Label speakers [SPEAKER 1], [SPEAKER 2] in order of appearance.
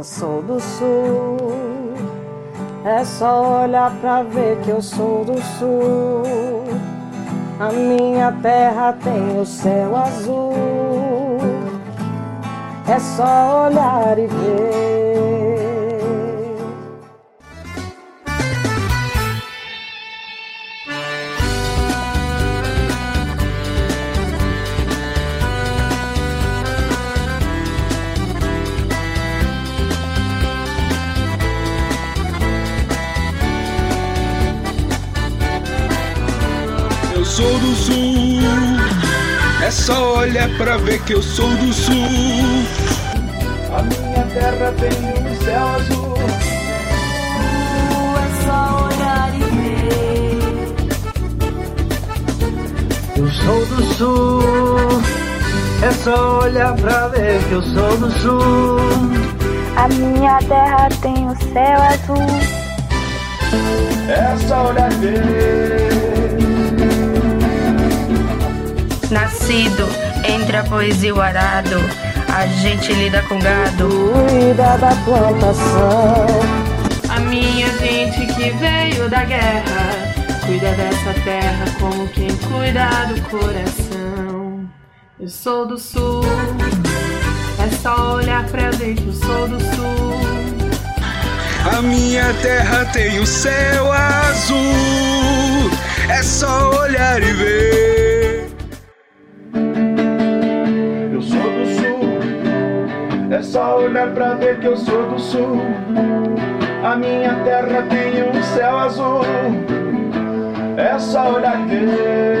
[SPEAKER 1] eu sou do sul. É só olhar pra ver que eu sou do sul. A minha terra tem o céu azul. É só olhar e ver.
[SPEAKER 2] Sou do sul. É só olhar pra ver que eu sou do sul.
[SPEAKER 3] A minha terra tem um céu azul.
[SPEAKER 1] É só olhar e ver.
[SPEAKER 3] Eu sou do sul. É só olhar pra ver que eu sou do sul.
[SPEAKER 4] A minha terra tem o céu azul.
[SPEAKER 3] É só olhar e ver.
[SPEAKER 5] Nascido entre a poesia e o arado, a gente lida com gado.
[SPEAKER 1] Cuida da plantação.
[SPEAKER 5] A minha gente que veio da guerra, cuida dessa terra como quem cuida do coração. Eu sou do sul, é só olhar pra ver que eu sou do sul.
[SPEAKER 2] A minha terra tem o céu azul. É só olhar e ver.
[SPEAKER 3] É só olhar pra ver que eu sou do sul. A minha terra tem um céu azul. É só olhar ver.